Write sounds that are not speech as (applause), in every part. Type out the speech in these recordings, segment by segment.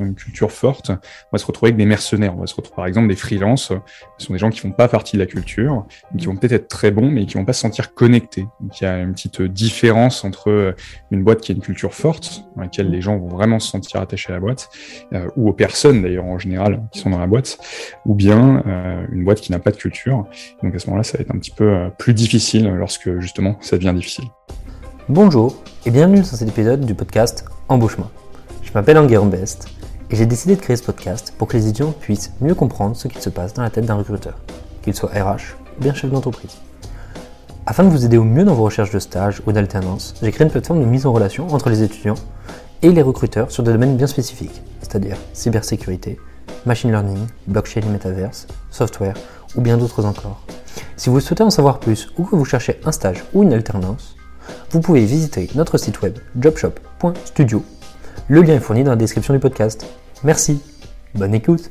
une culture forte, on va se retrouver avec des mercenaires. On va se retrouver par exemple des freelances. Ce sont des gens qui font pas partie de la culture, qui vont peut-être être très bons, mais qui vont pas se sentir connectés. Donc il y a une petite différence entre une boîte qui a une culture forte, dans laquelle les gens vont vraiment se sentir attachés à la boîte, euh, ou aux personnes d'ailleurs en général qui sont dans la boîte, ou bien euh, une boîte qui n'a pas de culture. Donc à ce moment-là, ça va être un petit peu euh, plus difficile lorsque justement ça devient difficile. Bonjour et bienvenue dans cet épisode du podcast Embauchement. Je m'appelle Enguerrand Best et j'ai décidé de créer ce podcast pour que les étudiants puissent mieux comprendre ce qu'il se passe dans la tête d'un recruteur, qu'il soit RH ou bien chef d'entreprise. Afin de vous aider au mieux dans vos recherches de stage ou d'alternance, j'ai créé une plateforme de mise en relation entre les étudiants et les recruteurs sur des domaines bien spécifiques, c'est-à-dire cybersécurité, machine learning, blockchain et metaverse, software ou bien d'autres encore. Si vous souhaitez en savoir plus ou que vous cherchez un stage ou une alternance, vous pouvez visiter notre site web jobshop.studio le lien est fourni dans la description du podcast. Merci. Bonne écoute.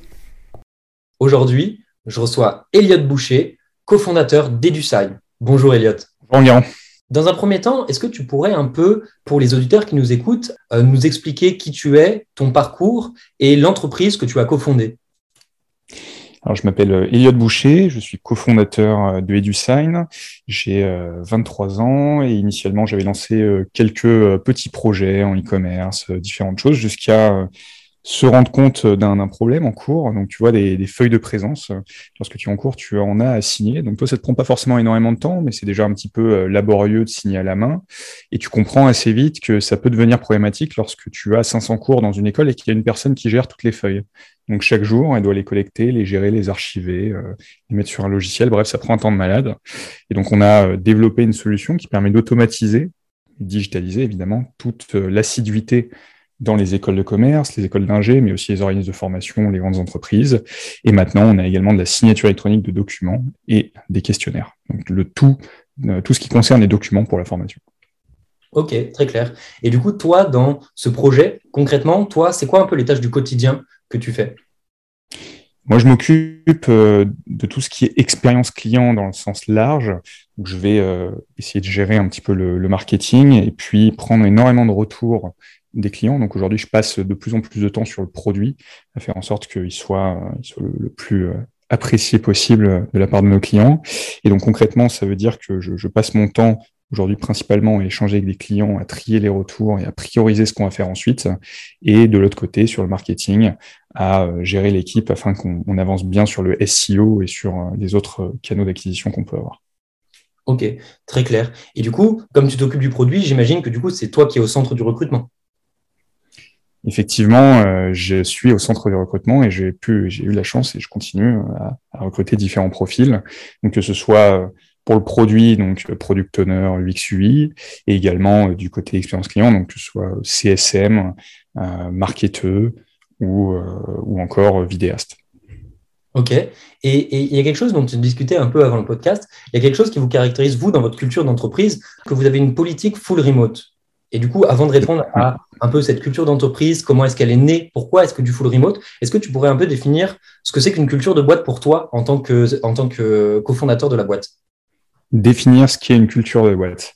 Aujourd'hui, je reçois Elliot Boucher, cofondateur d'EduSign. Bonjour Elliot. Bonjour. Dans un premier temps, est-ce que tu pourrais un peu, pour les auditeurs qui nous écoutent, euh, nous expliquer qui tu es, ton parcours et l'entreprise que tu as cofondée? Alors, je m'appelle euh, Elliot Boucher, je suis cofondateur euh, de EduSign. J'ai 23 euh, ans et initialement, j'avais lancé quelques petits projets en e-commerce, différentes choses, jusqu'à se rendre compte d'un problème en cours. Donc, tu vois, des, des, feuilles de présence. Lorsque tu es en cours, tu en as à signer. Donc, toi, ça te prend pas forcément énormément de temps, mais c'est déjà un petit peu laborieux de signer à la main. Et tu comprends assez vite que ça peut devenir problématique lorsque tu as 500 cours dans une école et qu'il y a une personne qui gère toutes les feuilles. Donc chaque jour, elle doit les collecter, les gérer, les archiver, euh, les mettre sur un logiciel. Bref, ça prend un temps de malade. Et donc on a euh, développé une solution qui permet d'automatiser, digitaliser évidemment toute euh, l'assiduité dans les écoles de commerce, les écoles d'ingé, mais aussi les organismes de formation, les grandes entreprises. Et maintenant, on a également de la signature électronique de documents et des questionnaires. Donc le tout, tout ce qui concerne les documents pour la formation. Ok, très clair. Et du coup, toi, dans ce projet, concrètement, toi, c'est quoi un peu les tâches du quotidien que tu fais? Moi, je m'occupe euh, de tout ce qui est expérience client dans le sens large. Je vais euh, essayer de gérer un petit peu le, marketing et puis prendre énormément de retours des clients. Donc, aujourd'hui, je passe de plus en plus de temps sur le produit, à faire en sorte qu'il soit, le, plus euh, apprécié possible de la part de nos clients. Et donc, concrètement, ça veut dire que je, je passe mon temps aujourd'hui principalement à échanger avec des clients, à trier les retours et à prioriser ce qu'on va faire ensuite. Et de l'autre côté, sur le marketing, à euh, gérer l'équipe afin qu'on avance bien sur le SEO et sur euh, les autres canaux d'acquisition qu'on peut avoir. Ok, très clair. Et du coup, comme tu t'occupes du produit, j'imagine que du coup, c'est toi qui es au centre du recrutement. Effectivement, euh, je suis au centre du recrutement et j'ai eu la chance et je continue à, à, recruter différents profils. Donc que ce soit pour le produit, donc euh, product owner, UX UI, et également euh, du côté expérience client, donc que ce soit CSM, euh, marketeur ou encore vidéaste. Ok. Et il y a quelque chose dont tu discutais un peu avant le podcast. Il y a quelque chose qui vous caractérise, vous, dans votre culture d'entreprise, que vous avez une politique full remote. Et du coup, avant de répondre à un peu cette culture d'entreprise, comment est-ce qu'elle est née, pourquoi est-ce que du full remote, est-ce que tu pourrais un peu définir ce que c'est qu'une culture de boîte pour toi en tant que, en tant que cofondateur de la boîte? Définir ce qu'est une culture de boîte.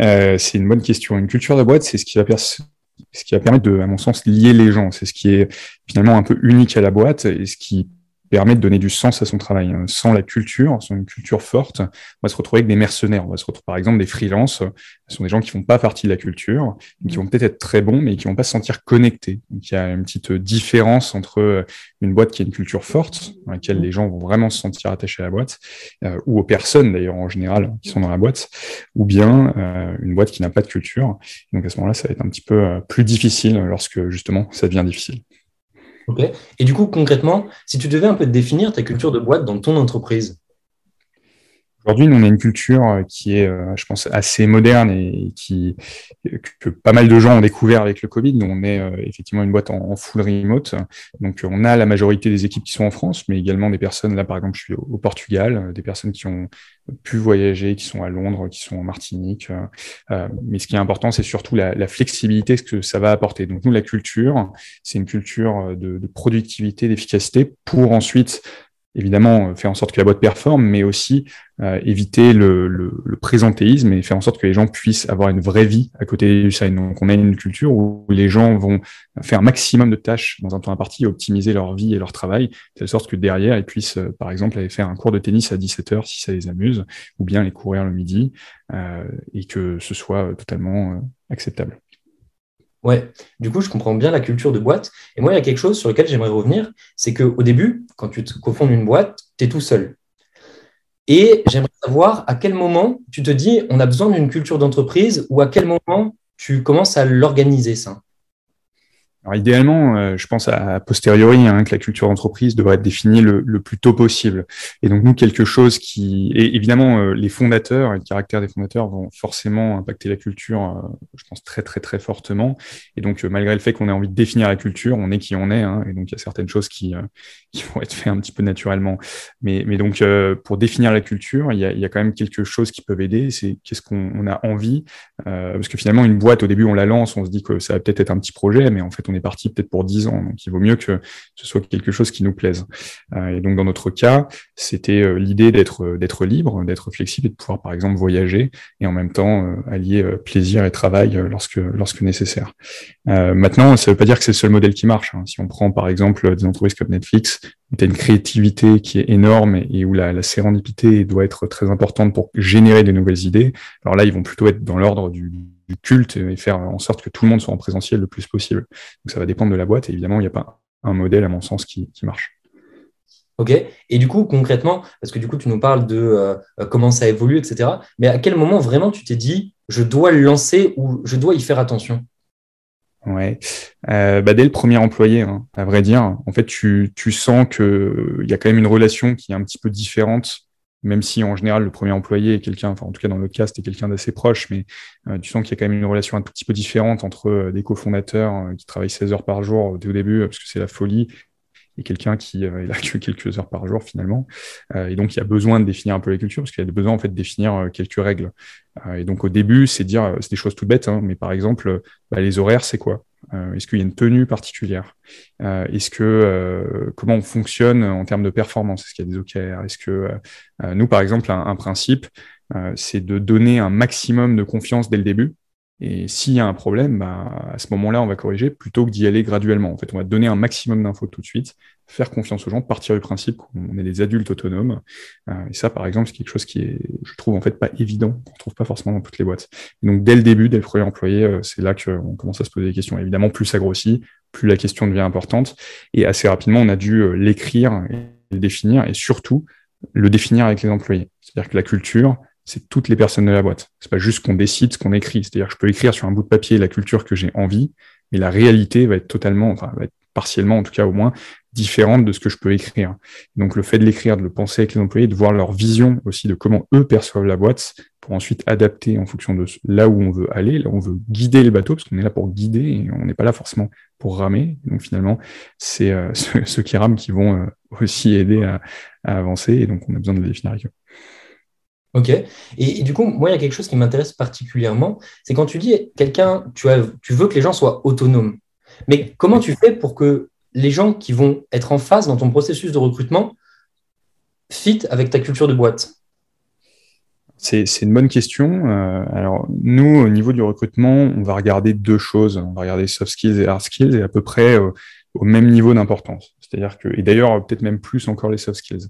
Euh, c'est une bonne question. Une culture de boîte, c'est ce qui va ce qui va permettre de, à mon sens, lier les gens. C'est ce qui est finalement un peu unique à la boîte et ce qui permet de donner du sens à son travail. Hein. Sans la culture, sans une culture forte, on va se retrouver avec des mercenaires. On va se retrouver, par exemple, des freelances. Ce sont des gens qui font pas partie de la culture, qui vont peut-être être très bons, mais qui vont pas se sentir connectés. Donc, il y a une petite différence entre une boîte qui a une culture forte, dans laquelle les gens vont vraiment se sentir attachés à la boîte, euh, ou aux personnes d'ailleurs en général qui sont dans la boîte, ou bien euh, une boîte qui n'a pas de culture. Donc, à ce moment-là, ça va être un petit peu euh, plus difficile lorsque justement ça devient difficile. Et du coup, concrètement, si tu devais un peu définir ta culture de boîte dans ton entreprise Aujourd'hui, on a une culture euh, qui est, euh, je pense, assez moderne et qui, que pas mal de gens ont découvert avec le Covid. Nous, on est euh, effectivement une boîte en, full remote. Donc, on a la majorité des équipes qui sont en France, mais également des personnes, là, par exemple, je suis au, Portugal, des personnes qui ont pu voyager, qui sont à Londres, qui sont en Martinique. mais ce qui est important, c'est surtout la, flexibilité, ce que ça va apporter. Donc, nous, la culture, c'est une culture de productivité, d'efficacité pour ensuite évidemment euh, faire en sorte que la boîte performe, mais aussi euh, éviter le, le, présentéisme et faire en sorte que les gens puissent avoir une vraie vie à côté du sign. Donc on a une culture où les gens vont faire un maximum de tâches dans un temps imparti, optimiser leur vie et leur travail, de telle sorte que derrière ils puissent, euh, par exemple, aller faire un cours de tennis à 17h si ça les amuse, ou bien aller courir le midi, et que ce soit totalement acceptable. Ouais, du coup, je comprends bien la culture de boîte. Et moi, il y a quelque chose sur lequel j'aimerais revenir, c'est qu'au début, quand tu te cofondes une boîte, tu es tout seul. Et j'aimerais savoir à quel moment tu te dis on a besoin d'une culture d'entreprise ou à quel moment tu commences à l'organiser ça. Alors idéalement, euh, je pense à, posteriori hein, que la culture d'entreprise devrait être définie le, plus tôt possible. Et donc nous, quelque chose qui... Et évidemment, euh, les fondateurs et le caractère des fondateurs vont forcément impacter la culture, euh, je pense, très très très fortement. Et donc malgré le fait qu'on ait envie de définir la culture, on est qui on est. Hein, et donc il y a certaines choses qui, (laughs) vont être faites un petit peu naturellement. Mais, donc pour définir la culture, il y, a, il y a quand même quelque chose qui peut aider. C'est qu'est-ce qu'on a envie. parce que finalement, une boîte, au début, on la lance, on se dit que ça va peut-être être un petit projet, mais en fait, on est parti peut-être pour 10 ans. Donc, il vaut mieux que ce soit quelque chose qui nous plaise. Euh, et donc, dans notre cas, c'était euh, l'idée d'être euh, d'être libre, d'être flexible et de pouvoir, par exemple, voyager et en même temps allier plaisir et travail lorsque lorsque nécessaire. maintenant, ça ne veut pas dire que c'est le seul modèle qui marche. Hein. Si on prend, par exemple, des entreprises comme Netflix, où tu as une créativité qui est énorme et, où la, la sérendipité doit être très importante pour générer de nouvelles idées, alors là, ils vont plutôt être dans l'ordre du culte et faire en sorte que tout le monde soit en présentiel le plus possible. Donc ça va dépendre de la boîte et évidemment, il n'y a pas un modèle, à mon sens, qui, marche. Ok. Et du coup, concrètement, parce que du coup, tu nous parles de euh, comment ça évolue, etc. Mais à quel moment vraiment tu t'es dit, je dois le lancer ou je dois y faire attention? Ouais, euh, bah dès le premier employé, hein, à vrai dire, en fait, tu, tu sens qu'il y a quand même une relation qui est un petit peu différente même si en général le premier employé est quelqu'un, enfin en tout cas dans le cas c'était quelqu'un d'assez proche, mais euh, tu sens qu'il y a quand même une relation un tout petit peu différente entre euh, des cofondateurs euh, qui travaillent 16 heures par jour au début, parce que c'est la folie, et quelqu'un qui (laughs) est là que quelques heures par jour finalement. et donc il y a besoin de définir un peu les cultures, parce qu'il y a besoin en fait de définir quelques règles. et donc au début, c'est dire, c'est des choses toutes bêtes, hein, mais par exemple, bah, les horaires, c'est quoi? Euh, est-ce qu'il y a une tenue particulière? Euh, Est-ce que euh, comment on fonctionne en termes de performance? Est-ce qu'il y a des OKR Est-ce que nous, par exemple, un principe, c'est de donner un maximum de confiance dès le début et s'il y a un problème, bah, à ce moment-là, on va corriger plutôt que d'y aller graduellement. En fait, on va donner un maximum d'infos tout de suite, faire confiance aux gens, partir du principe qu'on est des adultes autonomes. Euh, et ça, par exemple, c'est quelque chose qui est, je trouve, en fait, pas évident, qu'on trouve pas forcément dans toutes les boîtes. donc, dès le début, dès le premier employé, euh, c'est là qu'on commence à se poser des questions. Évidemment, plus ça grossit, plus la question devient importante. Et assez rapidement, on a dû euh, l'écrire et le définir, et surtout, le définir avec les employés. C'est-à-dire que la culture, c'est toutes les personnes de la boîte. C'est pas juste qu'on décide ce qu'on écrit. C'est-à-dire que je peux écrire sur un bout de papier la culture que j'ai envie, mais la réalité va être totalement, enfin, va être partiellement, en tout cas au moins, différente de ce que je peux écrire. Donc le fait de l'écrire, de le penser avec les employés, de voir leur vision aussi de comment eux perçoivent la boîte, pour ensuite adapter en fonction de là où on veut aller, là où on veut guider les bateaux, parce qu'on est là pour guider et on n'est pas là forcément pour ramer. Donc finalement, c'est euh, (laughs) ceux, qui rament qui vont euh, aussi aider à, avancer, et donc on a besoin de définir avec eux. Ok. Et, du coup, moi, il y a quelque chose qui m'intéresse particulièrement, c'est quand tu dis quelqu'un, tu, tu veux que les gens soient autonomes. Mais comment tu fais pour que les gens qui vont être en phase dans ton processus de recrutement fit avec ta culture de boîte? C'est, une bonne question. Euh, alors, nous, au niveau du recrutement, on va regarder deux choses. On va regarder soft skills et hard skills et à peu près euh, au même niveau d'importance. C'est-à-dire que, et d'ailleurs, peut-être même plus encore les soft skills.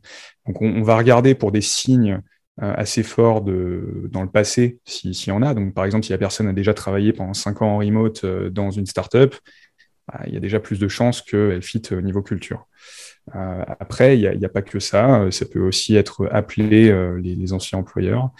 Donc, on, on va regarder pour des signes assez fort dans le passé, s'il y en a. Donc, par exemple, si la personne a déjà travaillé pendant cinq ans en remote euh, dans une startup, bah, il y a déjà plus de chances qu'elle fit au niveau culture. Euh, après, il n'y a, pas que ça. Ça peut aussi être appeler les, les, anciens employeurs.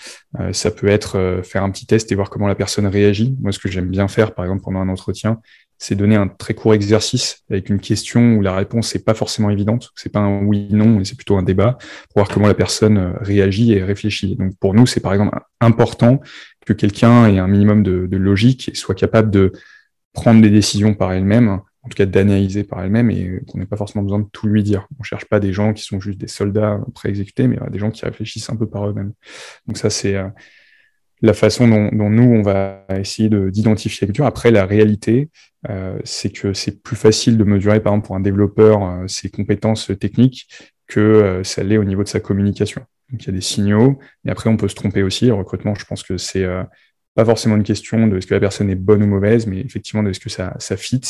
ça peut être faire un petit test et voir comment la personne réagit. Moi, ce que j'aime bien faire, par exemple, pendant un entretien, c'est donner un très court exercice avec une question où la réponse n'est pas forcément évidente. C'est pas un oui/non, mais c'est plutôt un débat pour voir comment la personne euh, réagit et réfléchit. Donc pour nous, c'est par exemple important que quelqu'un ait un minimum de, logique et soit capable de prendre des décisions par elle-même, en tout cas d'analyser par elle-même et qu'on n'ait pas forcément besoin de tout lui dire. On cherche pas des gens qui sont juste des soldats pré-exécutés, mais des gens qui réfléchissent un peu par eux-mêmes. Donc ça, c'est euh, la façon dont, nous, on va essayer d'identifier la culture. Après, la réalité, euh, c'est que c'est plus facile de mesurer, par exemple, pour un développeur, euh, ses compétences techniques que ça l'est au niveau de sa communication. Donc il y a des signaux, et après on peut se tromper aussi. Le recrutement, je pense que c'est pas forcément une question de est-ce que la personne est bonne ou mauvaise, mais effectivement de est-ce que ça, ça fit.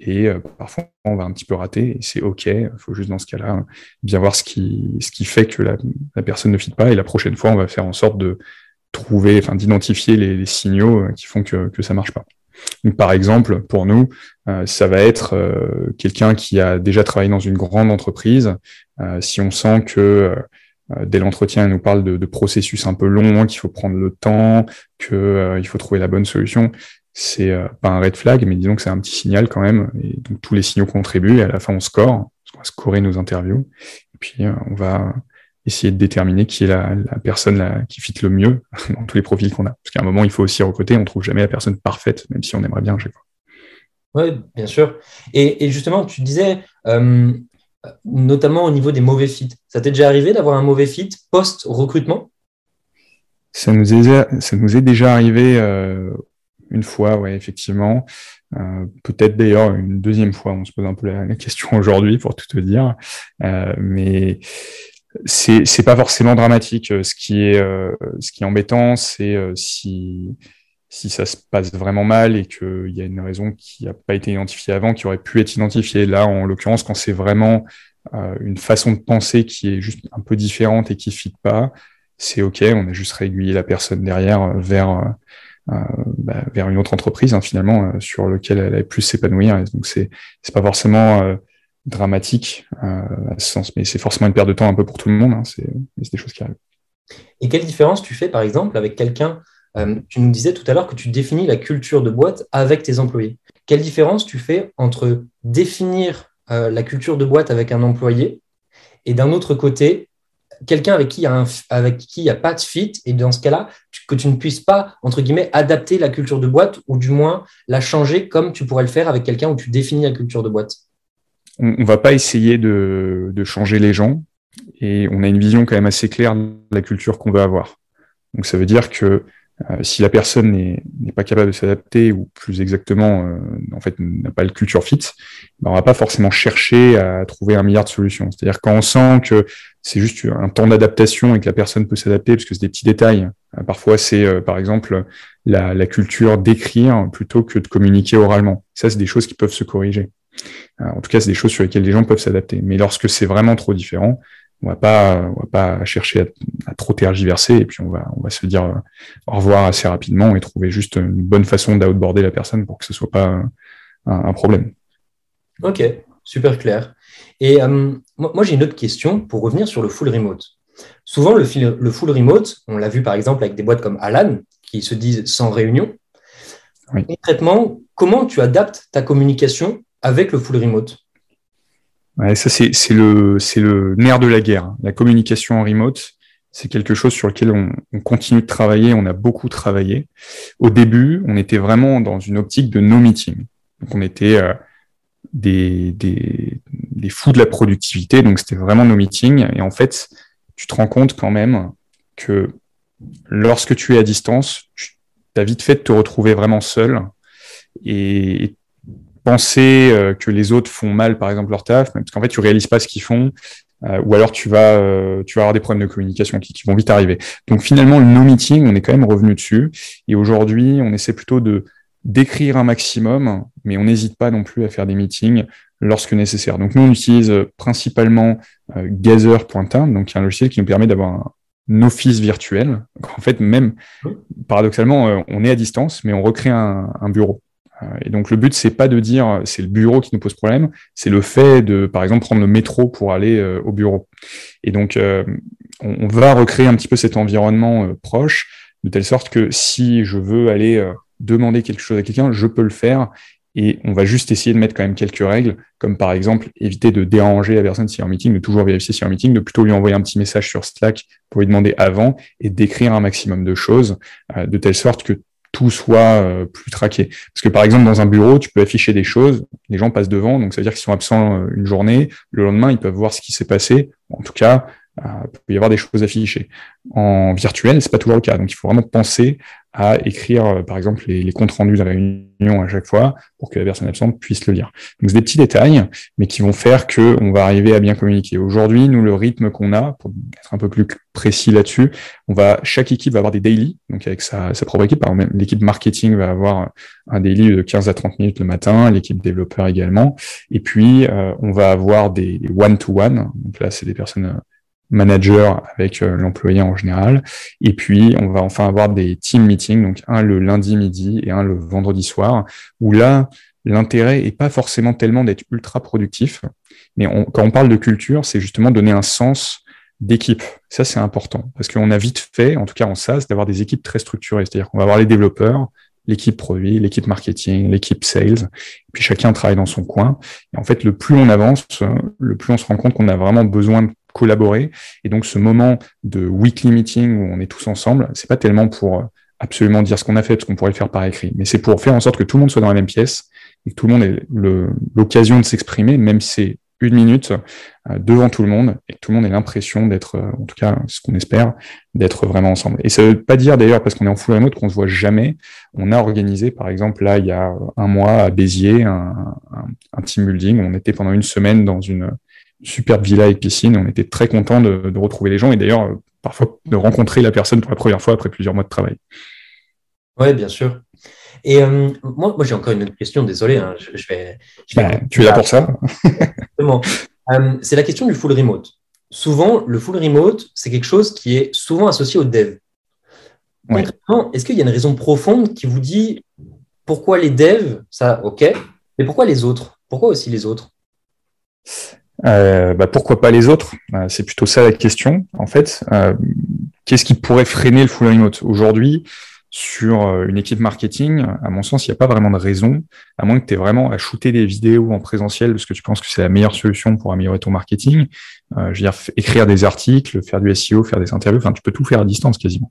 Et euh, parfois, on va un petit peu rater, et c'est OK. Il faut juste dans ce cas-là bien voir ce qui, ce qui fait que la, la personne ne fit pas. Et la prochaine fois, on va faire en sorte de trouver, enfin d'identifier les, les, signaux euh, qui font que, que ça marche pas. Donc, par exemple, pour nous, euh, ça va être quelqu'un qui a déjà travaillé dans une grande entreprise. si on sent que euh, dès l'entretien, elle nous parle de, de, processus un peu longs, qu'il faut prendre le temps, qu'il euh, faut trouver la bonne solution. C'est euh, pas un red flag, mais disons que c'est un petit signal quand même. Et donc tous les signaux contribuent. Et à la fin, on score. On va scorer nos interviews. Et puis on va essayer de déterminer qui est la, la personne la, qui fit le mieux (laughs) dans tous les profils qu'on a. Parce qu'à un moment, il faut aussi recruter. On trouve jamais la personne parfaite, même si on aimerait bien à chaque fois. Oui, bien sûr. Et, et, justement, tu disais, euh, notamment au niveau des mauvais fits. Ça t'est déjà arrivé d'avoir un mauvais fit post-recrutement? Ça nous, est, ça nous est déjà arrivé euh, une fois, ouais, effectivement. Euh, peut-être d'ailleurs une deuxième fois, on se pose un peu la, question aujourd'hui pour tout te dire. Euh, mais c'est c'est pas forcément dramatique. Ce qui est ce qui est embêtant, c'est si si ça se passe vraiment mal et qu'il y a une raison qui n'a pas été identifiée avant, qui aurait pu être identifiée. Là, en l'occurrence, quand c'est vraiment euh, une façon de penser qui est juste un peu différente et qui ne fit pas, c'est OK, on a juste régulier la personne derrière vers, euh, euh bah, vers une autre entreprise, hein, finalement, euh, sur lequel elle a pu s'épanouir. Donc, c'est c'est pas forcément euh, dramatique à ce sens, mais c'est forcément une perte de temps un peu pour tout le monde. Hein, c'est des choses qui arrivent. Et quelle différence tu fais, par exemple, avec quelqu'un euh, tu nous disais tout à l'heure que tu définis la culture de boîte avec tes employés. Quelle différence tu fais entre définir euh, la culture de boîte avec un employé et d'un autre côté, quelqu'un avec qui il n'y a, pas de fit et dans ce cas-là, que tu ne puisses pas, entre guillemets, adapter la culture de boîte ou du moins la changer comme tu pourrais le faire avec quelqu'un où tu définis la culture de boîte? On ne va pas essayer de, de changer les gens et on a une vision quand même assez claire de la culture qu'on veut avoir. Donc ça veut dire que euh, si la personne n'est pas capable de s'adapter, ou plus exactement, euh, en fait, n'a pas le culture fit, ben on va pas forcément chercher à trouver un milliard de solutions. C'est-à-dire quand on sent que c'est juste un temps d'adaptation et que la personne peut s'adapter, parce que c'est des petits détails. Euh, parfois, c'est par exemple la, la culture d'écrire plutôt que de communiquer oralement. Ça, c'est des choses qui peuvent se corriger. En tout cas, c'est des choses sur lesquelles les gens peuvent s'adapter. Mais lorsque c'est vraiment trop différent, on va pas, on va pas chercher à, trop tergiverser et puis on va, on va se dire euh, au revoir assez rapidement et trouver juste une bonne façon d'outboarder la personne pour que ce soit pas un, problème. Ok, super clair. Et euh, moi, j'ai une autre question pour revenir sur le full remote. Souvent, le, le full remote, on l'a vu par exemple avec des boîtes comme Alan qui se disent sans réunion. Concrètement, comment tu adaptes ta communication avec le full remote Ouais, ça, c'est, le, le nerf de la guerre. La communication en remote, c'est quelque chose sur lequel on, on, continue de travailler. On a beaucoup travaillé. Au début, on était vraiment dans une optique de no meeting. Donc, on était euh, des, des, des fous de la productivité. Donc, c'était vraiment no meeting. Et en fait, tu te rends compte quand même que lorsque tu es à distance, tu as vite fait de te retrouver vraiment seul et penser euh, que les autres font mal, par exemple, leur taf, parce qu'en fait, tu réalises pas ce qu'ils font, euh, ou alors tu vas, euh, tu vas avoir des problèmes de communication qui, vont vite arriver. Donc finalement, le no meeting, on est quand même revenu dessus, et aujourd'hui, on essaie plutôt de d'écrire un maximum, mais on n'hésite pas non plus à faire des meetings lorsque nécessaire. Donc nous, on utilise principalement Gather.int, donc un logiciel qui nous permet d'avoir un office virtuel. en fait, même paradoxalement, on est à distance, mais on recrée un bureau. Euh, et donc le but c'est pas de dire c'est le bureau qui nous pose problème, c'est le fait de par exemple prendre le métro pour aller euh, au bureau. Et donc euh, on, va recréer un petit peu cet environnement proche de telle sorte que si je veux aller demander quelque chose à quelqu'un, je peux le faire et on va juste essayer de mettre quand même quelques règles, comme par exemple éviter de déranger la personne si est en meeting, de toujours vérifier si est en meeting, de plutôt lui envoyer un petit message sur Slack pour lui demander avant et d'écrire un maximum de choses, de telle sorte que tout soit euh, plus traqué. Parce que par exemple, dans un bureau, tu peux afficher des choses, les gens passent devant, donc ça veut dire qu'ils sont absents euh, une journée, le lendemain, ils peuvent voir ce qui s'est passé. En tout cas, euh, il peut y avoir des choses affichées. En virtuel, c'est pas toujours le cas. Donc, il faut vraiment penser à écrire, par exemple, les, comptes rendus de réunion à chaque fois pour que la personne absente puisse le lire. Donc, c'est des petits détails, mais qui vont faire que on va arriver à bien communiquer. Aujourd'hui, nous, le rythme qu'on a, pour être un peu plus précis là-dessus, on va, chaque équipe va avoir des daily, donc avec sa, propre équipe. L'équipe marketing va avoir un daily de 15 à 30 minutes le matin, l'équipe développeur également. Et puis, euh, on va avoir des one-to-one. Donc là, c'est des personnes managers avec euh, l'employé en général. Et puis, on va enfin avoir des team meetings, donc un le lundi midi et un le vendredi soir, où là, l'intérêt est pas forcément tellement d'être ultra productif, mais quand on parle de culture, c'est justement donner un sens d'équipe. Ça, c'est important parce qu'on a vite fait, en tout cas en SaaS, d'avoir des équipes très structurées. C'est-à-dire qu'on va avoir les développeurs, l'équipe produit, l'équipe marketing, l'équipe sales, puis chacun travaille dans son coin. Et en fait, le plus on avance, le plus on se rend compte qu'on a vraiment besoin de collaborer. Et donc, ce moment de weekly meeting où on est tous ensemble, c'est pas tellement pour absolument dire ce qu'on a fait, parce qu'on pourrait le faire par écrit, mais c'est pour faire en sorte que tout le monde soit dans la même pièce et que tout le monde ait l'occasion de s'exprimer, même si c'est une minute euh, devant tout le monde et que tout le monde ait l'impression d'être, euh, en tout cas ce qu'on espère, d'être vraiment ensemble. Et ça veut pas dire d'ailleurs parce qu'on est en full remote qu'on se voit jamais. On a organisé par exemple là il y a un mois à Béziers un, un, team building. On était pendant une semaine dans une superbe villa et piscine. on était très content de, de retrouver les gens et d'ailleurs euh, parfois de rencontrer la personne pour la première fois après plusieurs mois de travail. Oui, bien sûr. Et euh, moi, moi j'ai encore une autre question, désolé. Hein, je, vais, bah, tu es là pour ça (laughs) euh, C'est la question du full remote. Souvent, le full remote, c'est quelque chose qui est souvent associé au dev. est-ce qu'il y a une raison profonde qui vous dit pourquoi les devs, ça, ok, mais pourquoi les autres? Pourquoi aussi les autres? Euh, bah, pourquoi pas les autres? C'est plutôt ça la question. En fait, qu'est-ce qui pourrait freiner le full remote? Aujourd'hui, sur euh, une équipe marketing, à mon sens, il n'y a pas vraiment de raison, à moins que tu aies vraiment à shooter des vidéos en présentiel parce que tu penses que c'est la meilleure solution pour améliorer ton marketing. Euh, je veux dire, écrire des articles, faire du SEO, faire des interviews, enfin, tu peux tout faire à distance quasiment.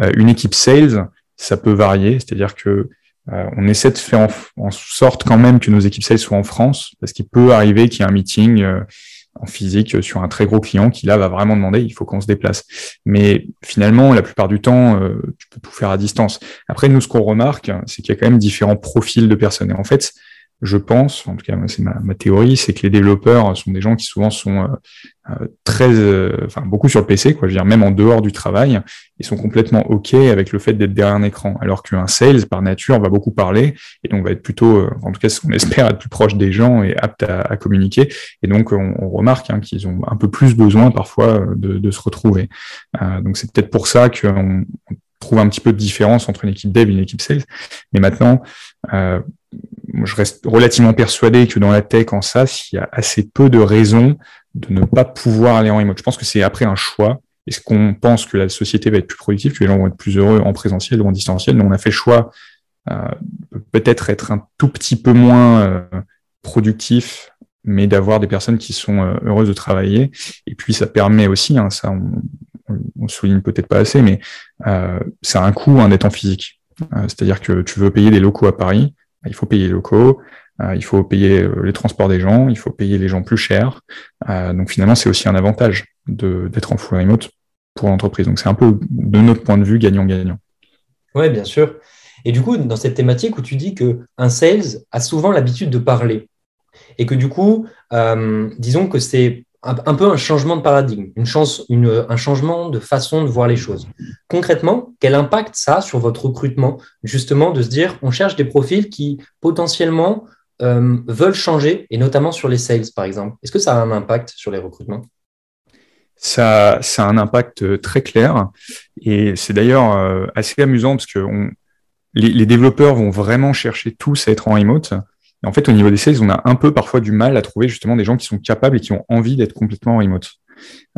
Euh, une équipe sales, ça peut varier, c'est-à-dire que on essaie de faire en, sorte quand même que nos équipes sales soient en France, parce qu'il peut arriver qu'il y ait un meeting en physique sur un très gros client qui là va vraiment demander il faut qu'on se déplace. Mais finalement, la plupart du temps, euh, tu peux tout faire à distance. Après, nous, ce qu'on remarque, c'est qu'il y a quand même différents profils de personnes. Et en fait, je pense, en tout cas c'est ma, ma, théorie, c'est que les développeurs sont des gens qui souvent sont euh, euh, très, euh, enfin beaucoup sur le PC, quoi. Je veux dire même en dehors du travail, ils sont complètement ok avec le fait d'être derrière un écran, alors qu'un sales par nature va beaucoup parler et donc va être plutôt, en tout cas ce qu'on (laughs) espère, être plus proche des gens et apte à, à communiquer. Et donc on, on remarque hein, qu'ils ont un peu plus besoin parfois de, de se retrouver. donc c'est peut-être pour ça qu'on trouve un petit peu de différence entre une équipe dev et une équipe sales. Mais maintenant, euh, je reste relativement persuadé que dans la tech, en SaaS, il y a assez peu de raisons de ne pas pouvoir aller en remote. Je pense que c'est après un choix. Est-ce qu'on pense que la société va être plus productive, que les gens vont être plus heureux en présentiel ou en distanciel? Mais on a fait le choix euh, peut-être être un tout petit peu moins euh, productif, mais d'avoir des personnes qui sont euh, heureuses de travailler. Et puis ça permet aussi, hein, ça on, souligne peut-être pas assez, mais euh, c'est un coût hein, d'être en physique. C'est-à-dire que tu veux payer des locaux à Paris, il faut payer les locaux, euh, il faut payer euh, les transports des gens, il faut payer les gens plus cher. donc finalement, c'est aussi un avantage d'être en full remote pour l'entreprise. Donc c'est un peu, de notre point de vue, gagnant-gagnant. Oui, bien sûr. Et du coup, dans cette thématique où tu dis qu'un sales a souvent l'habitude de parler, et que du coup, disons que c'est un, peu un changement de paradigme, une chance, une, un changement de façon de voir les choses. Concrètement, quel impact ça a sur votre recrutement Justement, de se dire, on cherche des profils qui potentiellement euh, veulent changer, et notamment sur les sales, par exemple. Est-ce que ça a un impact sur les recrutements? Ça, a un impact euh, très clair, et c'est d'ailleurs euh, assez amusant parce que les, les développeurs vont vraiment chercher tous à être en remote. En fait, au niveau des sales, on a un peu parfois du mal à trouver justement des gens qui sont capables et qui ont envie d'être complètement en remote.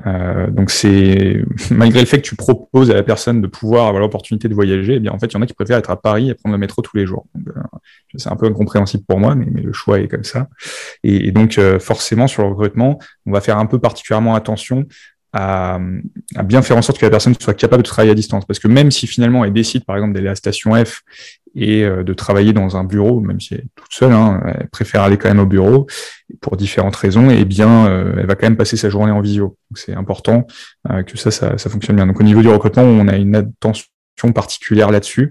Euh, donc c'est (laughs) malgré le fait que tu proposes à la personne de pouvoir avoir l'opportunité de voyager, eh bien en fait il y en a qui préfèrent être à Paris et prendre le métro tous les jours. Euh, c'est un peu incompréhensible pour moi, mais, le choix est comme ça. Et, et donc euh, forcément sur le recrutement, on va faire un peu particulièrement attention à, à, bien faire en sorte que la personne soit capable de travailler à distance. Parce que même si finalement elle décide, par exemple, d'aller à la station F et euh, de travailler dans un bureau, même si elle est toute seule, hein, elle préfère aller quand même au bureau pour différentes raisons, et bien euh, elle va quand même passer sa journée en visio. Donc c'est important euh, que ça, ça, ça, fonctionne bien. Donc au niveau du recrutement, on a une attention particulière là-dessus.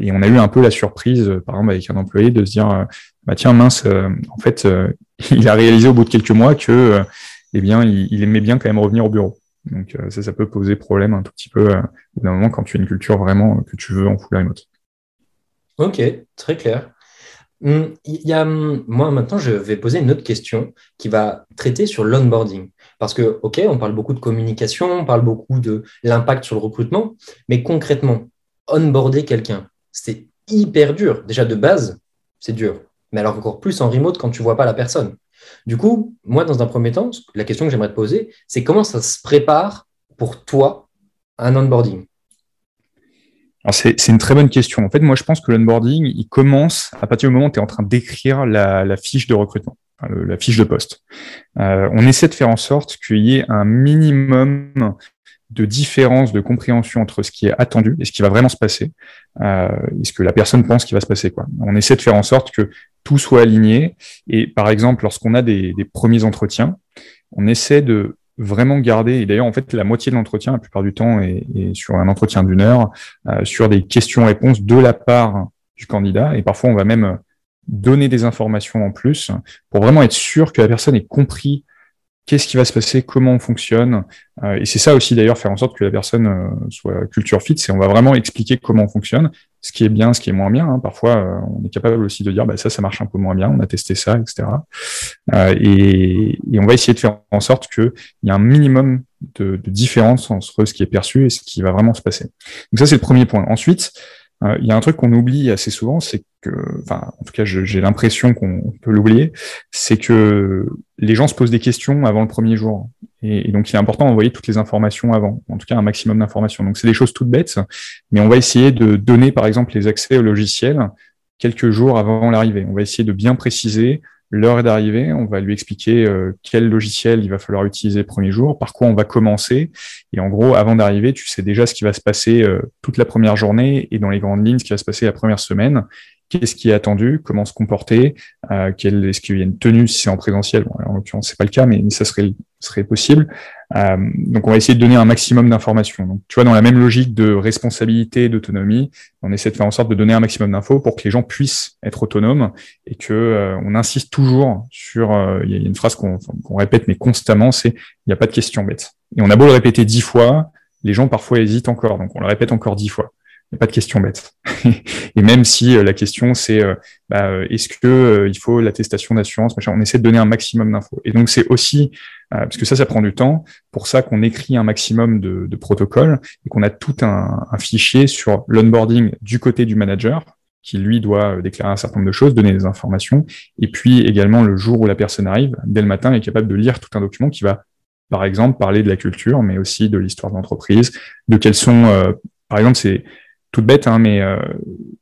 et on a eu un peu la surprise, par exemple, avec un employé, de se dire, bah tiens, mince, en fait, (laughs) il a réalisé au bout de quelques mois que, eh bien, il, aimait bien quand même revenir au bureau. Donc ça, ça peut poser problème un tout petit peu au d'un moment quand tu as une culture vraiment que tu veux en full remote. Ok, très clair. Hum, y a, hum, moi, maintenant, je vais poser une autre question qui va traiter sur l'onboarding. Parce que, OK, on parle beaucoup de communication, on parle beaucoup de l'impact sur le recrutement, mais concrètement, onboarder quelqu'un, c'est hyper dur. Déjà, de base, c'est dur. Mais alors encore plus en remote quand tu ne vois pas la personne. Du coup, moi, dans un premier temps, la question que j'aimerais te poser, c'est comment ça se prépare pour toi un onboarding? C'est une très bonne question. En fait, moi, je pense que l'onboarding, il commence à partir du moment où tu es en train d'écrire la, fiche de recrutement, la fiche de poste. Euh, on essaie de faire en sorte qu'il y ait un minimum de différence de compréhension entre ce qui est attendu et ce qui va vraiment se passer, euh, et ce que la personne pense qu'il va se passer. On essaie de faire en sorte que tout soit aligné. Et par exemple, lorsqu'on a des premiers entretiens, on essaie de vraiment garder, et d'ailleurs en fait la moitié de l'entretien, la plupart du temps, est, sur un entretien d'une heure, euh, sur des questions-réponses de la part du candidat, et parfois on va même donner des informations en plus pour vraiment être sûr que la personne ait compris qu'est-ce qui va se passer, comment on fonctionne. Euh, et c'est ça aussi d'ailleurs, faire en sorte que la personne euh, soit culture fit, c'est on va vraiment expliquer comment on fonctionne, ce qui est bien, ce qui est moins bien. Hein. Parfois, euh, on est capable aussi de dire, bah, ça, ça marche un peu moins bien, on a testé ça, etc. Et, et, on va essayer de faire en sorte qu'il y a un minimum de, de différence entre ce qui est perçu et ce qui va vraiment se passer. Donc ça, c'est le premier point. Ensuite, euh, il y a un truc qu'on oublie assez souvent, c'est que, enfin, en tout cas, j'ai l'impression qu'on peut l'oublier, c'est que les gens se posent des questions avant le premier jour. Et, donc, il est important d'envoyer toutes les informations avant, en tout cas un maximum d'informations. Donc, c'est des choses toutes bêtes, mais on va essayer de donner, par exemple, les accès au logiciel quelques jours avant l'arrivée. On va essayer de bien préciser l'heure d'arrivée, on va lui expliquer euh, quel logiciel il va falloir utiliser le premier jour, par quoi on va commencer. Et en gros, avant d'arriver, tu sais déjà ce qui va se passer euh, toute la première journée et dans les grandes lignes, ce qui va se passer la première semaine qu'est-ce qui est attendu, comment se comporter, euh, quelle, est-ce qu'il y a une tenue si c'est en présentiel. Bon, en l'occurrence, c'est pas le cas, mais, ça serait, serait possible. Euh, donc, on va essayer de donner un maximum d'informations. Donc, tu vois, dans la même logique de responsabilité, d'autonomie, on essaie de faire en sorte de donner un maximum d'infos pour que les gens puissent être autonomes et que euh, on insiste toujours sur. Euh, il y a une phrase qu'on, répète mais constamment, c'est il n'y a pas de question bête. Et on a beau le répéter dix fois, les gens parfois hésitent encore, donc on le répète encore dix fois. N'y a pas de question bête. (laughs) et même si euh, la question c'est euh, bah, euh, est-ce que il faut l'attestation d'assurance, on essaie de donner un maximum d'infos. Et donc c'est aussi parce que ça, ça prend du temps. Pour ça qu'on écrit un maximum de, protocoles et qu'on a tout un, fichier sur l'onboarding du côté du manager qui lui doit déclarer un certain nombre de choses, donner des informations, et puis également le jour où la personne arrive, dès le matin, est capable de lire tout un document qui va, par exemple, parler de la culture, mais aussi de l'histoire de l'entreprise, de quels sont, par exemple, c'est toute bête, hein, mais euh,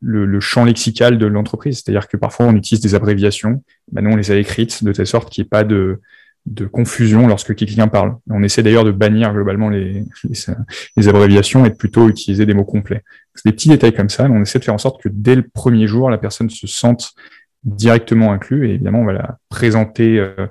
le, champ lexical de l'entreprise. C'est-à-dire que parfois on utilise des abréviations, ben nous on les a écrites de telle sorte qu'il n'y ait pas de, de confusion lorsque quelqu'un parle. On essaie d'ailleurs de bannir globalement les, les, abréviations et de plutôt utiliser des mots complets. C'est des petits détails comme ça, on essaie de faire en sorte que dès le premier jour, la personne se sente directement inclus et évidemment on va la présenter euh,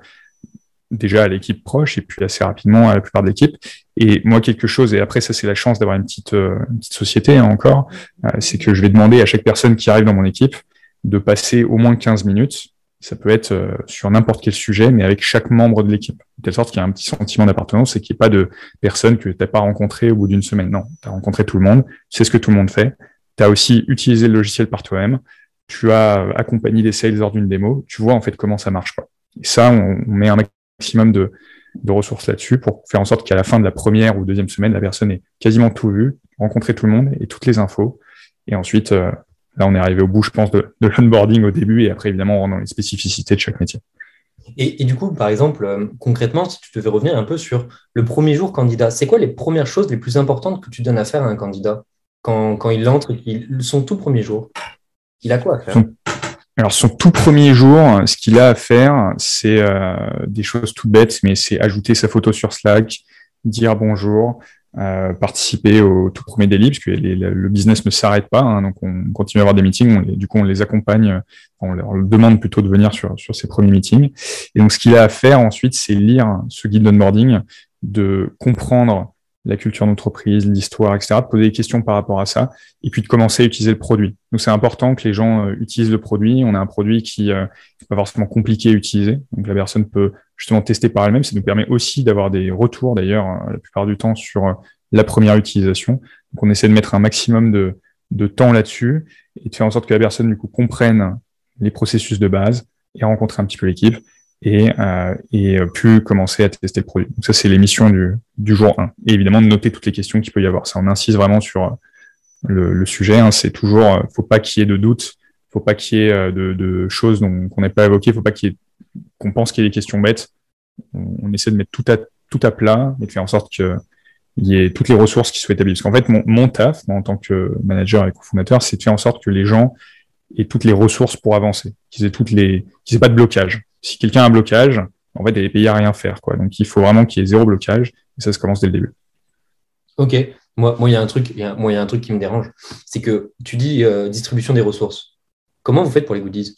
déjà à l'équipe proche et puis assez rapidement à la plupart de l'équipe. Et moi, quelque chose, et après ça c'est la chance d'avoir une petite, euh, une petite société hein, encore, euh, c'est que je vais demander à chaque personne qui arrive dans mon équipe de passer au moins 15 minutes. Ça peut être euh, sur n'importe quel sujet, mais avec chaque membre de l'équipe. De telle sorte qu'il y a un petit sentiment d'appartenance et qu'il n'y ait pas de personne que tu n'as pas rencontré au bout d'une semaine. Non, tu as rencontré tout le monde, tu sais ce que tout le monde fait. Tu as aussi utilisé le logiciel par toi-même. Tu as accompagné des sales lors d'une démo. Tu vois en fait comment ça marche. Quoi. Et ça, on, met un maximum de, de ressources là-dessus pour faire en sorte qu'à la fin de la première ou deuxième semaine, la personne ait quasiment tout vu, rencontré tout le monde et toutes les infos. Et ensuite, euh, là, on est arrivé au bout, je pense, de, de l'onboarding au début et après, évidemment, on rentre dans les spécificités de chaque métier. Et, et du coup, par exemple, euh, concrètement, si tu devais revenir un peu sur le premier jour candidat, c'est quoi les premières choses les plus importantes que tu donnes à faire à un candidat? Quand, quand il entre, son tout premier jour Il a quoi à faire? Alors son tout premier jour, ce qu'il a à faire, c'est euh, des choses toutes bêtes, mais c'est ajouter sa photo sur Slack, dire bonjour, euh, participer au tout premier daily, parce que le business ne s'arrête pas, hein, donc on continue à avoir des meetings, du coup on les accompagne, on leur demande plutôt de venir sur, sur ces premiers meetings. Et donc ce qu'il a à faire ensuite, c'est lire ce guide d'onboarding, de comprendre la culture d'entreprise, l'histoire, etc., de poser des questions par rapport à ça, et puis de commencer à utiliser le produit. Donc c'est important que les gens euh, utilisent le produit. On a un produit qui euh, n'est pas forcément compliqué à utiliser, donc la personne peut justement tester par elle-même. Ça nous permet aussi d'avoir des retours, d'ailleurs, euh, la plupart du temps, sur la première utilisation. Donc on essaie de mettre un maximum de, de temps là-dessus et de faire en sorte que la personne, du coup, comprenne les processus de base et rencontrer un petit peu l'équipe et, euh, et pu commencer à tester le produit. Donc ça, c'est l'émission du, du jour 1. Et évidemment, de noter toutes les questions qu'il peut y avoir. Ça, on insiste vraiment sur euh, le, le sujet. Hein. C'est toujours, euh, faut pas qu'il y ait de doutes, faut pas qu'il y ait euh, de, de choses qu'on n'ait pas évoquées, faut pas qu'il qu'on pense qu'il y ait des questions bêtes. On, on, essaie de mettre tout à, tout à plat et de faire en sorte que il y ait toutes les ressources qui soient établies. Parce qu'en fait, mon, mon taf, moi, en tant que manager et cofondateur, c'est de faire en sorte que les gens aient toutes les ressources pour avancer, qu'ils aient toutes les, qu'ils aient pas de blocage si quelqu'un a un blocage, en fait, il est à rien faire. Quoi. Donc, il faut vraiment qu'il y ait zéro blocage. Et ça se commence dès le début. Ok. Moi, moi, il y a un truc, il y a, moi, il y a un truc qui me dérange. C'est que tu dis euh, distribution des ressources. Comment vous faites pour les goodies?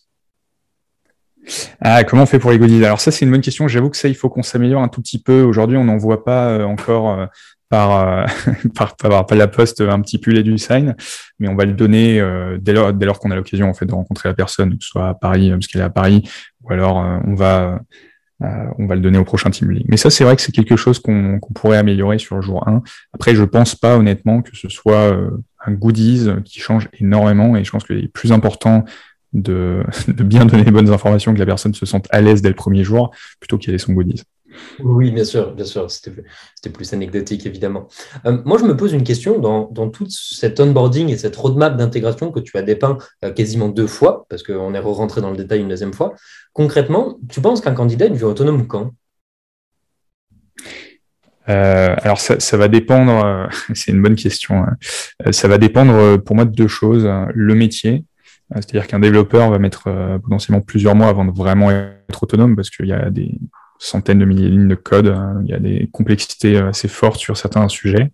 Ah, comment on fait pour les goodies? Alors ça, c'est une bonne question. J'avoue que ça, il faut qu'on s'améliore un tout petit peu. Aujourd'hui, on n'en voit pas euh, encore euh, par, (laughs) par, par, par, la poste un petit pull et du sign, mais on va le donner euh, dès lors, dès lors qu'on a l'occasion en fait de rencontrer la personne, que ce soit à Paris parce qu'elle est à Paris, ou alors euh, on va euh, on va le donner au prochain team. Mais ça, c'est vrai que c'est quelque chose qu'on pourrait améliorer sur le jour 1. Après, je pense pas honnêtement que ce soit un goodies qui change énormément, et je pense que est plus important de, (laughs) de bien donner les bonnes informations, que la personne se sente à l'aise dès le premier jour, plutôt qu'elle ait son goodies. Oui, bien sûr, bien sûr. C'était plus anecdotique, évidemment. Euh, moi, je me pose une question dans, tout cet onboarding et cette roadmap d'intégration que tu as dépeint euh, quasiment deux fois, parce qu'on est rentré dans le détail une deuxième fois. Concrètement, tu penses qu'un candidat devient autonome quand? Euh, alors ça, va dépendre, (laughs) c'est une bonne question. Hein. Ça va dépendre pour moi de deux choses. Le métier, c'est-à-dire qu'un développeur va mettre potentiellement plusieurs mois avant de vraiment être autonome parce qu'il y a des, centaines de milliers de lignes de code. Hein. Il y a des complexités euh, assez fortes sur certains sujets.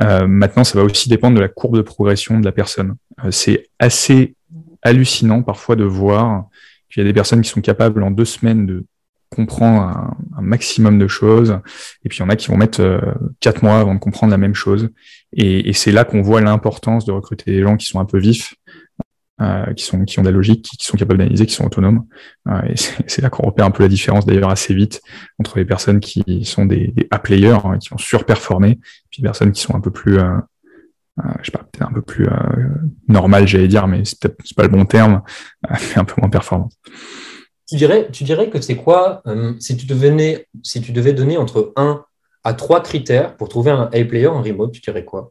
Euh, maintenant, ça va aussi dépendre de la courbe de progression de la personne. Euh, c'est assez hallucinant parfois de voir qu'il y a des personnes qui sont capables en deux semaines de comprendre un, maximum de choses, et puis il y en a qui vont mettre quatre mois avant de comprendre la même chose. Et c'est là qu'on voit l'importance de recruter des gens qui sont un peu vifs, euh, qui, sont, qui ont de la logique, qui, sont capables d'analyser, qui sont autonomes. Euh, et (laughs) c'est là qu'on repère un peu la différence d'ailleurs assez vite entre les personnes qui sont des, des A-players, hein, qui ont surperformé, puis les personnes qui sont un peu plus, euh, euh je sais pas, peut-être un peu plus euh, normales, j'allais dire, mais c'est peut-être pas le bon terme, (laughs) mais un peu moins performantes. Tu dirais, tu dirais que c'est quoi, si, tu devenais, si tu devais donner entre 1 à 3 critères pour trouver un A-player en remote, tu dirais quoi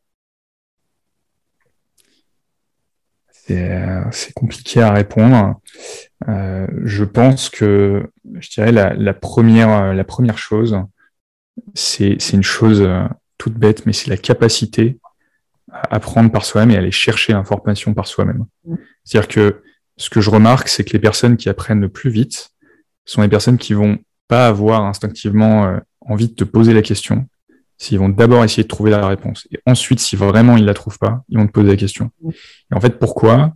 Euh, c'est compliqué à répondre. Euh, je pense que, je dirais, la, la première, la première chose, c'est une chose euh, toute bête, mais c'est la capacité à apprendre par soi-même et aller chercher l'information par soi-même. C'est-à-dire que ce que je remarque, c'est que les personnes qui apprennent le plus vite sont les personnes qui vont pas avoir instinctivement envie de te poser la question, s'ils vont d'abord essayer de trouver la réponse. Et ensuite, si vraiment ils la trouvent pas, ils vont te poser la question. Et en fait, pourquoi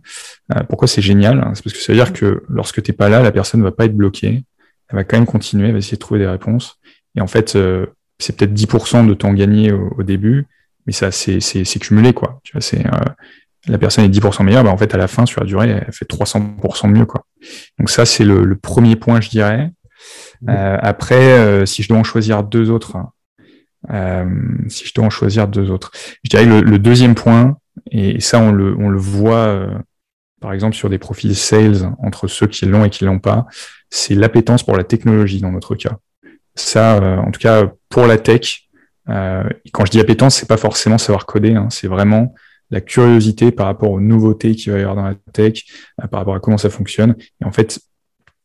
euh, Pourquoi c'est génial C'est parce que ça veut dire que lorsque tu n'es pas là, la personne ne va pas être bloquée. Elle va quand même continuer, elle va essayer de trouver des réponses. Et en fait, euh, c'est peut-être 10% de temps gagné au, début, mais ça, c'est cumulé, quoi. Tu vois, c'est euh, la personne est 10% meilleure, bah, en fait, à la fin, sur la durée, elle fait 300% mieux, quoi. Donc ça, c'est le, le, premier point, je dirais. Après, si je dois en choisir deux autres, euh, si je dois en choisir deux autres. Je dirais le, le deuxième point, et ça on le, on le voit euh, par exemple sur des profils sales entre ceux qui l'ont et qui l'ont pas, c'est l'appétence pour la technologie dans notre cas. Ça, euh, en tout cas pour la tech, euh, quand je dis appétence, c'est pas forcément savoir coder, hein, c'est vraiment la curiosité par rapport aux nouveautés qu'il va y avoir dans la tech, par rapport à comment ça fonctionne. Et en fait,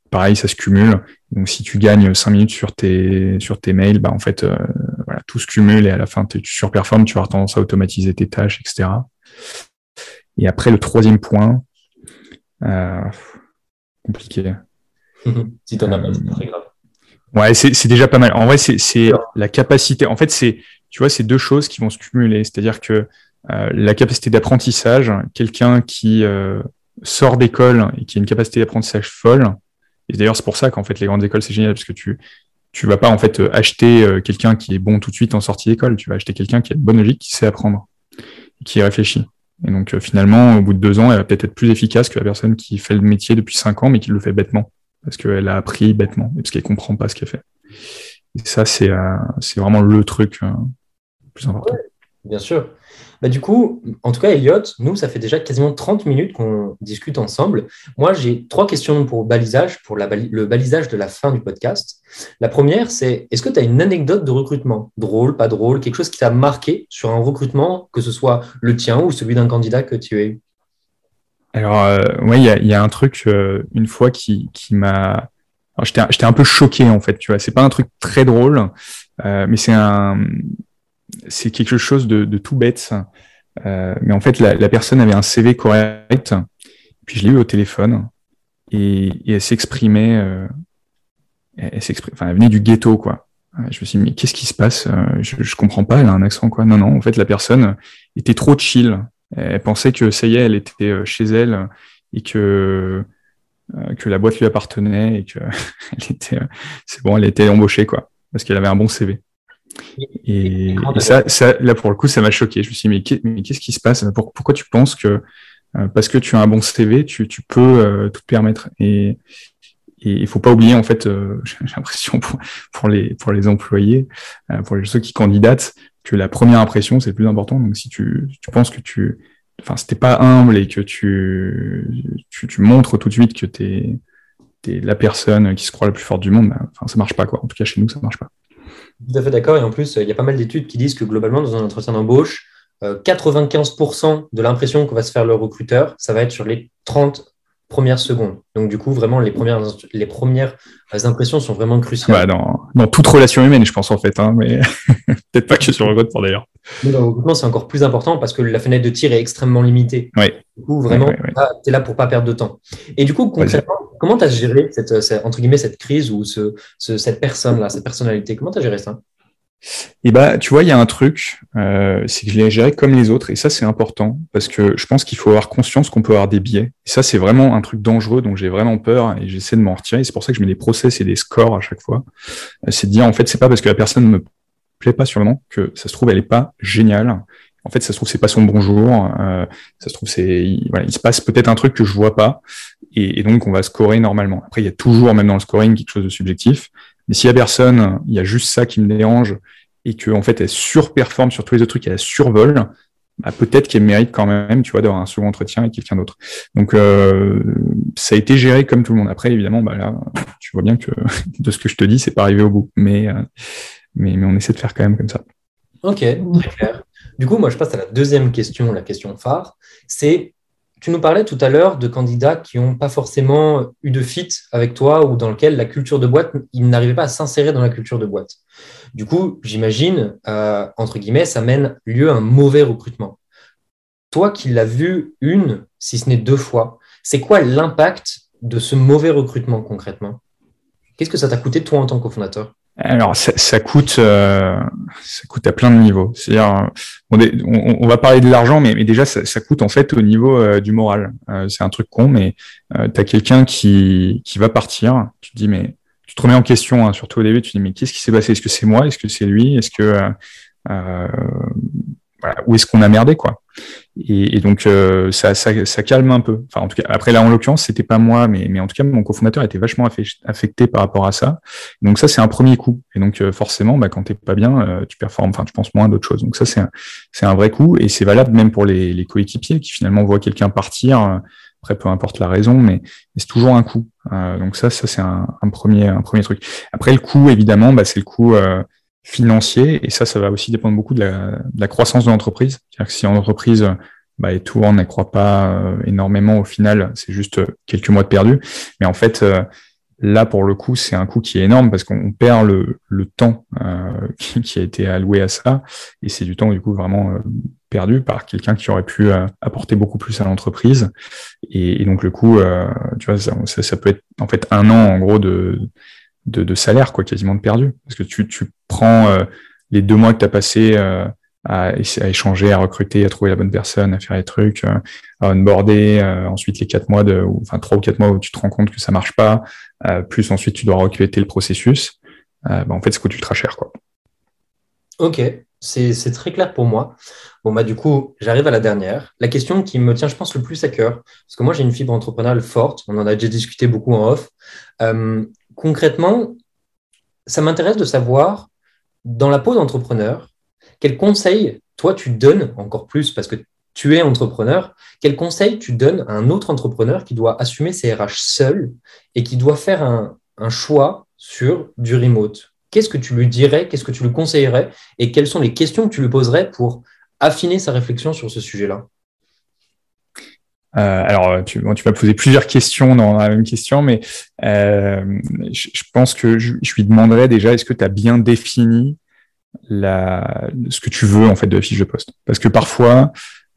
pareil, ça se cumule. Donc, si tu gagnes 5 minutes sur tes, sur tes mails, bah, en fait, euh, tout se cumule et à la fin, tu surperformes, tu vas avoir tendance à automatiser tes tâches, etc. Et après, le troisième point, euh, compliqué. (laughs) si t'en as pas, c'est très grave. Ouais, c'est déjà pas mal. En vrai, c'est la capacité. En fait, c'est, tu vois, c'est deux choses qui vont se cumuler. C'est-à-dire que euh, la capacité d'apprentissage, quelqu'un qui euh, sort d'école et qui a une capacité d'apprentissage folle, et d'ailleurs, c'est pour ça qu'en fait, les grandes écoles, c'est génial parce que tu, tu vas pas en fait acheter quelqu'un qui est bon tout de suite en sortie d'école. Tu vas acheter quelqu'un qui a une bonne logique, qui sait apprendre, qui réfléchit. Et donc finalement, au bout de deux ans, elle va peut-être être plus efficace que la personne qui fait le métier depuis cinq ans, mais qui le fait bêtement, parce qu'elle a appris bêtement, et parce qu'elle comprend pas ce qu'elle fait. Et ça, c'est c'est vraiment le truc plus important. bien sûr. Bah, du coup, en tout cas, Elliot, nous, ça fait déjà quasiment 30 minutes qu'on discute ensemble. Moi, j'ai trois questions pour balisage, pour le balisage de la fin du podcast. La première, c'est est-ce que tu as une anecdote de recrutement? Drôle, pas drôle, quelque chose qui t'a marqué sur un recrutement, que ce soit le tien ou celui d'un candidat que tu as eu Alors, euh, oui, il y, a un truc, euh, une fois, qui, m'a. J'étais un peu choqué, en fait, tu vois. C'est pas un truc très drôle, euh, mais c'est un c'est quelque chose de, tout bête. Euh, mais en fait, la, personne avait un CV correct. Puis je l'ai eu au téléphone et, elle s'exprimait. Euh, elle. Enfin, elle venait du ghetto, quoi. Je me suis dit, mais qu'est-ce qui se passe euh, je, je comprends pas, elle a un accent, quoi. Non, non, en fait, la personne était trop chill. Elle pensait que ça y est, elle était chez elle et que que la boîte lui appartenait et que (laughs) elle était, c'est bon, elle était embauchée, quoi, parce qu'elle avait un bon CV. Et, ça, ça, là, pour le coup, ça m'a choqué. Je me suis dit, mais qu'est-ce qui se passe? Pourquoi tu penses que euh, parce que tu as un bon CV, tu, tu peux euh, tout te permettre? Et il faut pas oublier, en fait, euh, (laughs) j'ai l'impression pour, pour, les, pour les employés, pour les, ceux qui candidatent, que la première impression, c'est le plus important. Donc, si tu, tu penses que tu, enfin, si pas humble et que tu, tu, tu montres tout de suite que tu es, es, la personne qui se croit la plus forte du monde, ben, enfin, ça marche pas, quoi. En tout cas, chez nous, ça marche pas. Tout à fait d'accord. Et en plus, il y a pas mal d'études qui disent que globalement, dans un entretien d'embauche, 95% euh, de l'impression qu'on va se faire le recruteur, ça va être sur les 30 premières secondes. Donc, du coup, vraiment, les premières, impressions sont vraiment cruciales. dans, dans, toute relation humaine, je pense, en fait. Hein, mais (laughs) peut-être pas que sur le recrutement, d'ailleurs. Dans le recrutement, c'est encore plus important parce que la fenêtre de tir est extrêmement limitée. Oui. Du coup, vraiment, tu es là pour pas perdre de temps. Et du coup, concrètement, comment tu as géré cette, entre guillemets, cette crise ou ce, cette personne-là, cette personnalité? Comment tu as géré ça? Et bah, tu vois, il y a un truc, euh, c'est que je l'ai géré comme les autres, et ça c'est important parce que je pense qu'il faut avoir conscience qu'on peut avoir des biais. Et ça c'est vraiment un truc dangereux, dont j'ai vraiment peur et j'essaie de m'en retirer. C'est pour ça que je mets des process et des scores à chaque fois. Euh, c'est de dire en fait, c'est pas parce que la personne ne me plaît pas sur que ça se trouve elle est pas géniale. En fait, ça se trouve c'est pas son bonjour. Euh, ça se trouve c'est voilà, il se passe peut-être un truc que je vois pas, et, donc on va scorer normalement. Après, il y a toujours même dans le scoring quelque chose de subjectif. Mais si la personne, il y a juste ça qui me dérange et qu'en en fait elle surperforme sur tous les autres trucs, elle survole, bah, peut-être qu'elle mérite quand même, tu vois, d'avoir un second entretien avec quelqu'un d'autre. Donc euh, ça a été géré comme tout le monde. Après, évidemment, bah là, tu vois bien que (laughs) de ce que je te dis, c'est pas arrivé au bout. Mais, euh, mais, on essaie de faire quand même comme ça. Ok, très clair. Du coup, moi, je passe à la deuxième question, la question phare. C'est tu nous parlais tout à l'heure de candidats qui n'ont pas forcément eu de fit avec toi ou dans lequel la culture de boîte, ils n'arrivaient pas à s'insérer dans la culture de boîte. Du coup, j'imagine, euh, entre guillemets, ça mène lieu à un mauvais recrutement. Toi qui l'as vu une, si ce n'est deux fois, c'est quoi l'impact de ce mauvais recrutement concrètement? Qu'est-ce que ça t'a coûté toi en tant que fondateur? Alors, ça, coûte, euh, ça coûte à plein de niveaux. C'est-à-dire, on, va parler de l'argent, mais, déjà, ça, coûte en fait au niveau euh, du moral. Euh, c'est un truc con, mais tu as quelqu'un qui, qui va partir. Tu te dis, mais tu te remets en question, hein, surtout au début. Tu te dis, mais qu'est-ce qui s'est passé? Est-ce que c'est moi? Est-ce que c'est lui? Est-ce que voilà, où est-ce qu'on a merdé quoi et, donc euh, ça, calme un peu. Enfin en tout cas après là en l'occurrence c'était pas moi mais, en tout cas mon cofondateur était vachement affecté par rapport à ça. Donc ça c'est un premier coup et donc euh, forcément bah, quand t'es pas bien euh, tu performes enfin tu penses moins à d'autres choses. Donc ça c'est un, vrai coup et c'est valable même pour les, coéquipiers qui finalement voient quelqu'un partir. Après, peu importe la raison, mais, c'est toujours un coup. donc ça, ça c'est un, un, premier, un premier truc. Après, le coût, évidemment, bah, c'est le coût financier, et ça, ça va aussi dépendre beaucoup de la, croissance de l'entreprise. C'est-à-dire que si l'entreprise bah, et tout, on n'accroît pas euh, énormément au final, c'est juste quelques mois de perdu. Mais en fait, euh, là, pour le coup, c'est un coût qui est énorme parce qu'on perd le, le temps euh, (laughs) qui, a été alloué à ça, et c'est du temps, du coup, vraiment perdu par quelqu'un qui aurait pu apporter beaucoup plus à l'entreprise. Et, donc, le coût, tu vois, ça, ça, peut être en fait un an, en gros, de de, salaire, quoi, quasiment de perdu. Parce que tu, prends euh, les deux mois que tu as passé euh, à, échanger, à recruter, à trouver la bonne personne, à faire les trucs, euh, à onboarder, ensuite les quatre mois de, enfin trois ou quatre mois où tu te rends compte que ça marche pas, plus ensuite tu dois recruter le processus. bah, en fait, ça coûte ultra cher. Quoi. Ok, c'est très clair pour moi. Bon, bah, du coup, j'arrive à la dernière. La question qui me tient, je pense, le plus à cœur, parce que moi, j'ai une fibre entrepreneuriale forte. On en a déjà discuté beaucoup en off. Concrètement, ça m'intéresse de savoir, dans la peau d'entrepreneur, quels conseils, toi, tu donnes encore plus, parce que tu es entrepreneur, quels conseils tu donnes à un autre entrepreneur qui doit assumer ses RH seul et qui doit faire un, un choix sur du remote? Qu'est-ce que tu lui dirais Qu'est-ce que tu lui conseillerais Et quelles sont les questions que tu lui poserais pour affiner sa réflexion sur ce sujet-là? Euh, alors, tu, tu m'as posé plusieurs questions dans la même question, mais euh, je, pense que je, lui demanderais déjà est-ce que tu as bien défini ce que tu veux en fait de la fiche de poste? Parce que parfois,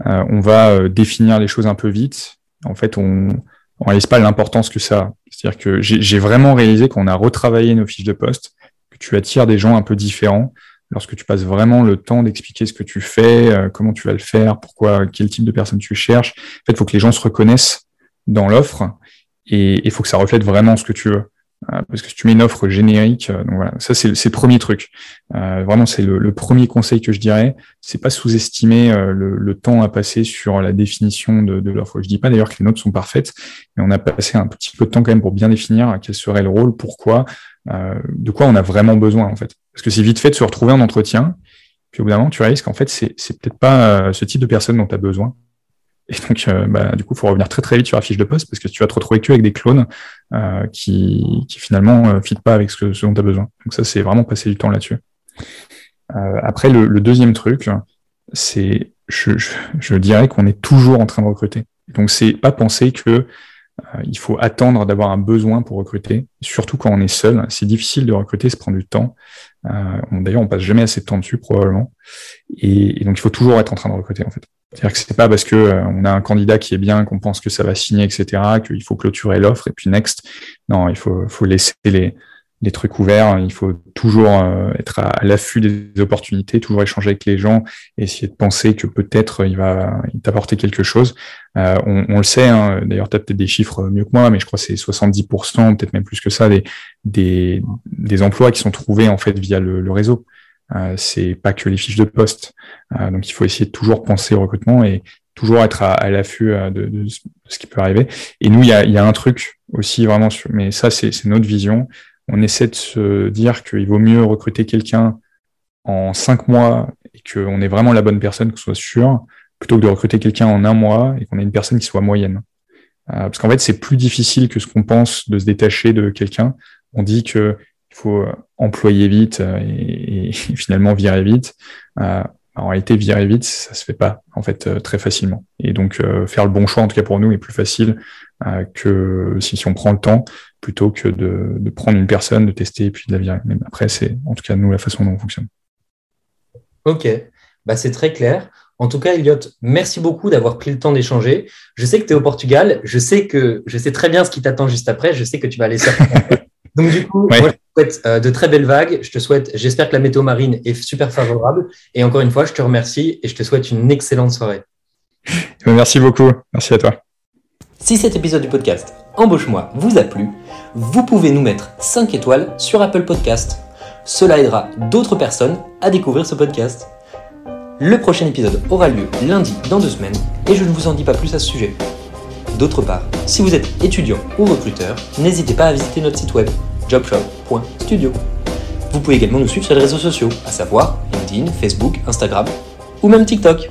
euh, on va définir les choses un peu vite. En fait, on ne réalise pas l'importance que ça a. C'est-à-dire que j'ai vraiment réalisé qu'on a retravaillé nos fiches de poste, que tu attires des gens un peu différents lorsque tu passes vraiment le temps d'expliquer ce que tu fais, euh, comment tu vas le faire, pourquoi, quel type de personne tu cherches. En fait, il faut que les gens se reconnaissent dans l'offre et il faut que ça reflète vraiment ce que tu veux. Euh, parce que si tu mets une offre générique, euh, donc voilà, ça c'est le premier truc. vraiment, c'est le, premier conseil que je dirais. C'est pas sous-estimer le, temps à passer sur la définition de, de l'offre. Je dis pas d'ailleurs que les notes sont parfaites, mais on a passé un petit peu de temps quand même pour bien définir quel serait le rôle, pourquoi, de quoi on a vraiment besoin en fait. Parce que c'est vite fait de se retrouver en entretien, puis au bout d'un moment, tu réalises qu'en fait, c'est, peut-être pas euh, ce type de personne dont tu as besoin. Et donc, euh, bah, du coup, il faut revenir très très vite sur la fiche de poste parce que tu vas te retrouver que avec des clones euh, qui, qui finalement ne fit pas avec ce, que, ce dont tu as besoin. Donc ça, c'est vraiment passer du temps là-dessus. après, le, le, deuxième truc, c'est, je, je, je dirais qu'on est toujours en train de recruter. Donc, c'est pas penser que euh, il faut attendre d'avoir un besoin pour recruter, surtout quand on est seul. C'est difficile de recruter, ça prend du temps. Euh, D'ailleurs, on passe jamais assez de temps dessus probablement. Et, et, donc, il faut toujours être en train de recruter en fait. C'est-à-dire que c'est pas parce que euh, on a un candidat qui est bien, qu'on pense que ça va signer, etc., qu'il faut clôturer l'offre et puis next. Non, il faut, faut laisser les, les trucs ouverts. Il faut toujours euh, être à, l'affût des opportunités, toujours échanger avec les gens, essayer de penser que peut-être il va t'apporter quelque chose. Euh, on, le sait, hein, d'ailleurs, tu as peut-être des chiffres mieux que moi, mais je crois que c'est 70%, peut-être même plus que ça, des, emplois qui sont trouvés en fait via le, réseau. Euh, c'est pas que les fiches de poste. Euh, donc il faut essayer de toujours penser au recrutement et toujours être à, l'affût de, de, ce qui peut arriver. Et nous, il y a, y a un truc aussi vraiment, mais ça c'est notre vision on essaie de se dire qu'il vaut mieux recruter quelqu'un en cinq mois et qu'on ait vraiment la bonne personne, qu'on soit sûr, plutôt que de recruter quelqu'un en un mois et qu'on ait une personne qui soit moyenne. Euh, parce qu'en fait, c'est plus difficile que ce qu'on pense de se détacher de quelqu'un. On dit qu'il faut employer vite euh, et, (laughs) finalement virer vite. Euh, en réalité, virer vite, ça se fait pas en fait très facilement. Et donc, faire le bon choix, en tout cas pour nous, est plus facile que si, si on prend le temps plutôt que de, de, prendre une personne, de tester et puis de la virer. Mais après, c'est en tout cas nous la façon dont on fonctionne. Ok, bah, c'est très clair. En tout cas, Elliot, merci beaucoup d'avoir pris le temps d'échanger. Je sais que tu es au Portugal, je sais que je sais très bien ce qui t'attend juste après, je sais que tu vas aller surfer. (laughs) Donc du coup, moi, te souhaite euh, de très belles vagues. Je te souhaite, j'espère que la météo marine est super favorable. Et encore une fois, je te remercie et je te souhaite une excellente soirée. Merci beaucoup. Merci à toi. Si cet épisode du podcast Embauche-moi vous a plu, vous pouvez nous mettre 5 étoiles sur Apple Podcast. Cela aidera d'autres personnes à découvrir ce podcast. Le prochain épisode aura lieu lundi dans deux semaines et je ne vous en dis pas plus à ce sujet. D'autre part, si vous êtes étudiant ou recruteur, n'hésitez pas à visiter notre site web jobshop.studio. Vous pouvez également nous suivre sur les réseaux sociaux, à savoir LinkedIn, Facebook, Instagram ou même TikTok.